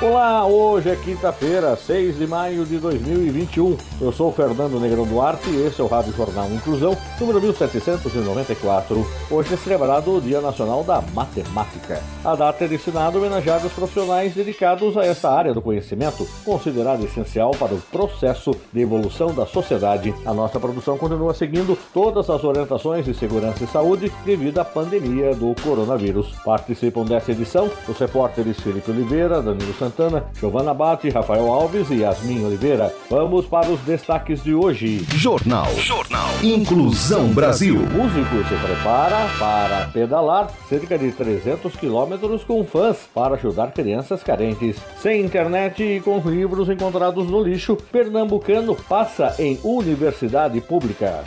Olá, hoje é quinta-feira, 6 de maio de 2021. Eu sou o Fernando Negrão Duarte e esse é o Rádio Jornal Inclusão, número 1794. Hoje é celebrado o Dia Nacional da Matemática. A data é destinada a homenagear os profissionais dedicados a esta área do conhecimento, considerada essencial para o processo de evolução da sociedade. A nossa produção continua seguindo todas as orientações de segurança e saúde devido à pandemia do coronavírus. Participam dessa edição os repórteres Felipe Oliveira, Danilo Santos, Santana, Giovana Bate, Rafael Alves e Yasmin Oliveira. Vamos para os destaques de hoje. Jornal. Jornal. Inclusão Brasil. O músico se prepara para pedalar cerca de 300 quilômetros com fãs para ajudar crianças carentes. Sem internet e com livros encontrados no lixo, pernambucano passa em universidade pública.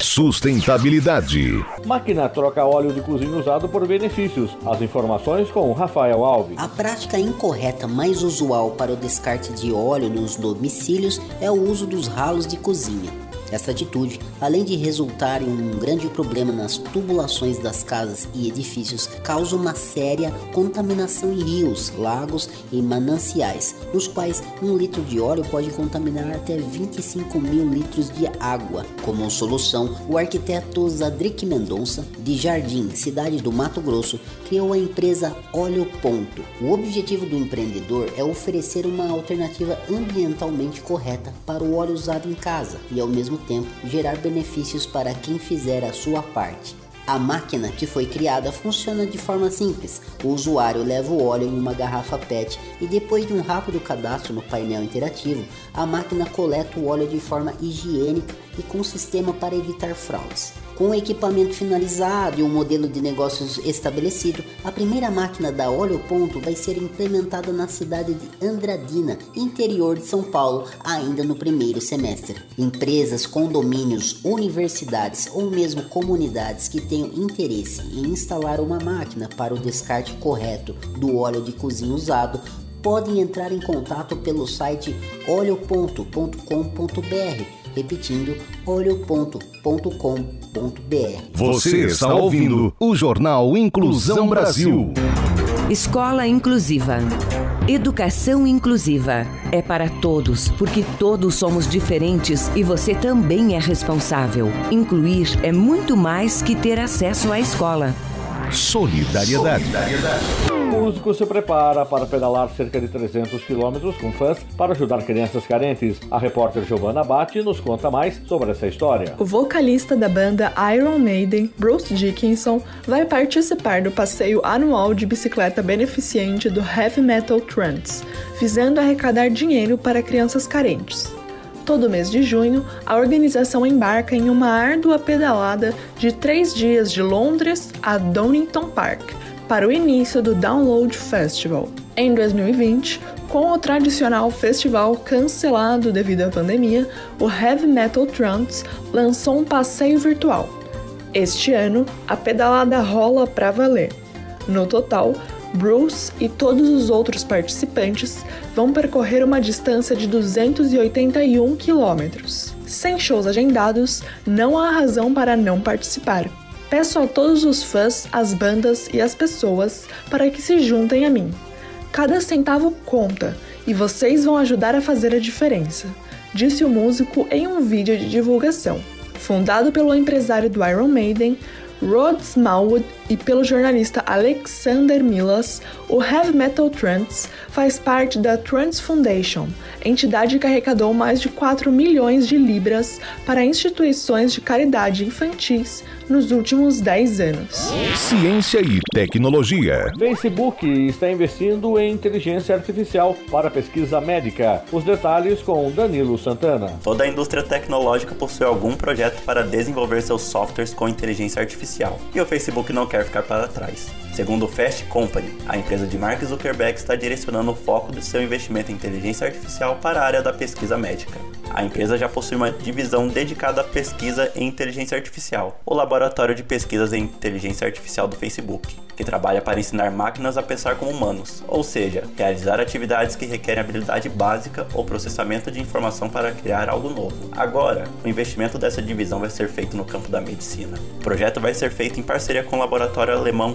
Sustentabilidade. Máquina troca óleo de cozinha usado por benefícios. As informações com Rafael Alves. A prática incorreta mais usual para o descarte de óleo nos domicílios é o uso dos ralos de cozinha. Essa atitude, além de resultar em um grande problema nas tubulações das casas e edifícios, causa uma séria contaminação em rios, lagos e mananciais, nos quais um litro de óleo pode contaminar até 25 mil litros de água. Como solução, o arquiteto Zadrick Mendonça, de Jardim, cidade do Mato Grosso, criou a empresa Óleo Ponto. O objetivo do empreendedor é oferecer uma alternativa ambientalmente correta para o óleo usado em casa e, ao mesmo tempo gerar benefícios para quem fizer a sua parte. A máquina que foi criada funciona de forma simples. O usuário leva o óleo em uma garrafa PET e depois de um rápido cadastro no painel interativo, a máquina coleta o óleo de forma higiênica e com sistema para evitar fraudes. Com o equipamento finalizado e um modelo de negócios estabelecido, a primeira máquina da Óleo Ponto vai ser implementada na cidade de Andradina, interior de São Paulo, ainda no primeiro semestre. Empresas, condomínios, universidades ou mesmo comunidades que tenham interesse em instalar uma máquina para o descarte correto do óleo de cozinha usado podem entrar em contato pelo site oleo.com.br repetindo olho.com.br. Você está ouvindo o Jornal Inclusão Brasil. Escola Inclusiva. Educação inclusiva é para todos, porque todos somos diferentes e você também é responsável. Incluir é muito mais que ter acesso à escola. Solidariedade. Solidariedade. O músico se prepara para pedalar cerca de 300 quilômetros com fãs para ajudar crianças carentes. A repórter Giovanna Batti nos conta mais sobre essa história. O vocalista da banda Iron Maiden, Bruce Dickinson, vai participar do passeio anual de bicicleta beneficente do Heavy Metal Trance, visando arrecadar dinheiro para crianças carentes. Todo mês de junho, a organização embarca em uma árdua pedalada de três dias de Londres a Donington Park para o início do Download Festival. Em 2020, com o tradicional festival cancelado devido à pandemia, o Heavy Metal Trance lançou um passeio virtual. Este ano, a pedalada rola para valer. No total, Bruce e todos os outros participantes vão percorrer uma distância de 281 quilômetros. Sem shows agendados, não há razão para não participar. Peço a todos os fãs, as bandas e as pessoas para que se juntem a mim. Cada centavo conta e vocês vão ajudar a fazer a diferença, disse o músico em um vídeo de divulgação. Fundado pelo empresário do Iron Maiden, Rod Smallwood e pelo jornalista Alexander Milas, o Heavy Metal Trance faz parte da Trance Foundation, entidade que arrecadou mais de 4 milhões de libras para instituições de caridade infantis nos últimos 10 anos. Ciência e tecnologia. Facebook está investindo em inteligência artificial para pesquisa médica. Os detalhes com Danilo Santana. Toda a indústria tecnológica possui algum projeto para desenvolver seus softwares com inteligência artificial. E o Facebook não quer ficar para trás. Segundo o Fast Company, a empresa de Mark Zuckerberg está direcionando o foco do seu investimento em inteligência artificial para a área da pesquisa médica. A empresa já possui uma divisão dedicada à pesquisa em inteligência artificial, o Laboratório de Pesquisas em Inteligência Artificial do Facebook, que trabalha para ensinar máquinas a pensar como humanos, ou seja, realizar atividades que requerem habilidade básica ou processamento de informação para criar algo novo. Agora, o investimento dessa divisão vai ser feito no campo da medicina. O projeto vai ser feito em parceria com o laboratório alemão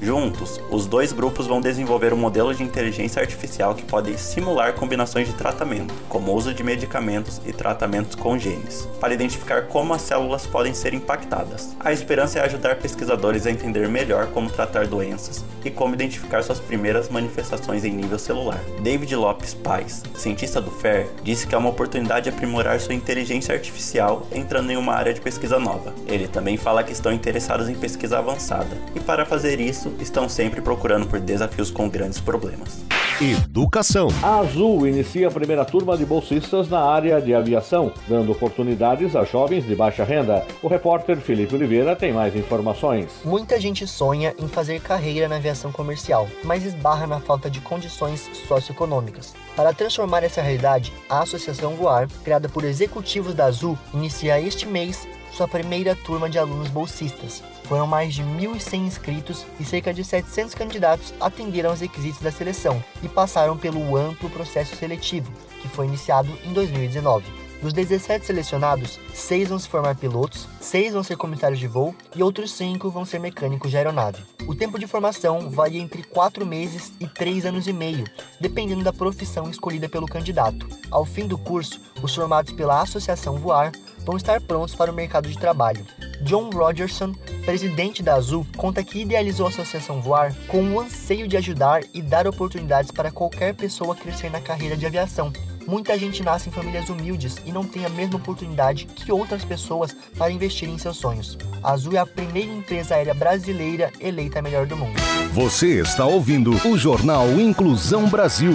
Juntos, os dois grupos vão desenvolver um modelo de inteligência artificial que pode simular combinações de tratamento, como o uso de medicamentos e tratamentos com genes, para identificar como as células podem ser impactadas. A esperança é ajudar pesquisadores a entender melhor como tratar doenças e como identificar suas primeiras manifestações em nível celular. David Lopes Pais, cientista do FAIR, disse que é uma oportunidade de aprimorar sua inteligência artificial entrando em uma área de pesquisa nova. Ele também fala que estão interessados em pesquisa avançada e, para fazer isso, estão sempre procurando por desafios com grandes problemas. Educação. A Azul inicia a primeira turma de bolsistas na área de aviação, dando oportunidades a jovens de baixa renda. O repórter Felipe Oliveira tem mais informações. Muita gente sonha em fazer carreira na aviação comercial, mas esbarra na falta de condições socioeconômicas. Para transformar essa realidade, a Associação Voar, criada por executivos da Azul, inicia este mês sua primeira turma de alunos bolsistas. Foram mais de 1.100 inscritos e cerca de 700 candidatos atenderam aos requisitos da seleção e passaram pelo amplo processo seletivo, que foi iniciado em 2019. Dos 17 selecionados, 6 vão se formar pilotos, 6 vão ser comissários de voo e outros 5 vão ser mecânicos de aeronave. O tempo de formação varia entre 4 meses e 3 anos e meio, dependendo da profissão escolhida pelo candidato. Ao fim do curso, os formados pela Associação Voar vão estar prontos para o mercado de trabalho. John Rogerson, presidente da Azul, conta que idealizou a Associação Voar com o anseio de ajudar e dar oportunidades para qualquer pessoa crescer na carreira de aviação. Muita gente nasce em famílias humildes e não tem a mesma oportunidade que outras pessoas para investir em seus sonhos. A Azul é a primeira empresa aérea brasileira eleita a melhor do mundo. Você está ouvindo o Jornal Inclusão Brasil.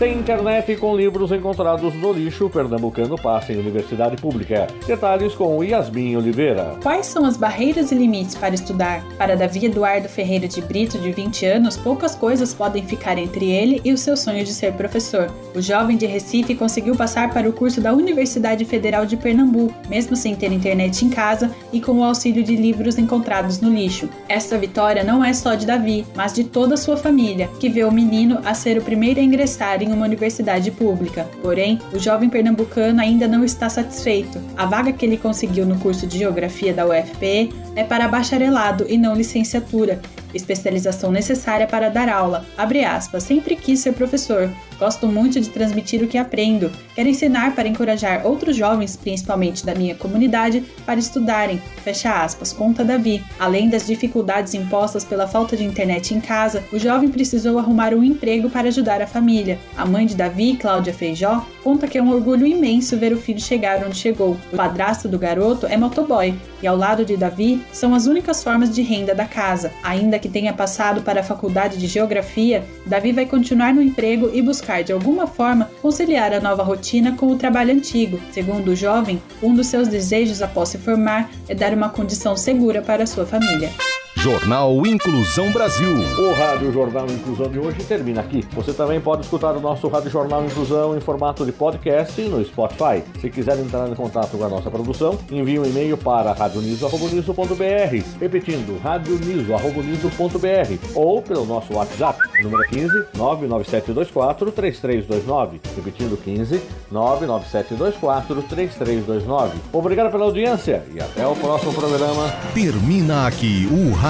Sem internet e com livros encontrados no lixo, o pernambucano passa em universidade pública. Detalhes com Yasmin Oliveira. Quais são as barreiras e limites para estudar? Para Davi Eduardo Ferreira de Brito, de 20 anos, poucas coisas podem ficar entre ele e o seu sonho de ser professor. O jovem de Recife conseguiu passar para o curso da Universidade Federal de Pernambuco, mesmo sem ter internet em casa e com o auxílio de livros encontrados no lixo. Esta vitória não é só de Davi, mas de toda a sua família, que vê o menino a ser o primeiro a ingressar em em uma universidade pública. Porém, o jovem pernambucano ainda não está satisfeito. A vaga que ele conseguiu no curso de Geografia da UFPE é para bacharelado e não licenciatura, especialização necessária para dar aula. Abre aspas, sempre quis ser professor. Gosto muito de transmitir o que aprendo. Quero ensinar para encorajar outros jovens, principalmente da minha comunidade, para estudarem. Fecha aspas, conta Davi. Além das dificuldades impostas pela falta de internet em casa, o jovem precisou arrumar um emprego para ajudar a família. A mãe de Davi, Cláudia Feijó, conta que é um orgulho imenso ver o filho chegar onde chegou. O padrasto do garoto é motoboy e ao lado de Davi são as únicas formas de renda da casa. Ainda que tenha passado para a faculdade de geografia, Davi vai continuar no emprego e buscar de alguma forma conciliar a nova rotina com o trabalho antigo. Segundo o jovem, um dos seus desejos após se formar é dar uma condição segura para sua família. Jornal Inclusão Brasil. O Rádio Jornal Inclusão de hoje termina aqui. Você também pode escutar o nosso Rádio Jornal Inclusão em formato de podcast no Spotify. Se quiser entrar em contato com a nossa produção, envie um e-mail para radioniso.br, repetindo, radioniso.br ou pelo nosso WhatsApp, número 15 99724 3329, repetindo 15 99724 3329. Obrigado pela audiência e até o próximo programa. Termina aqui o Rádio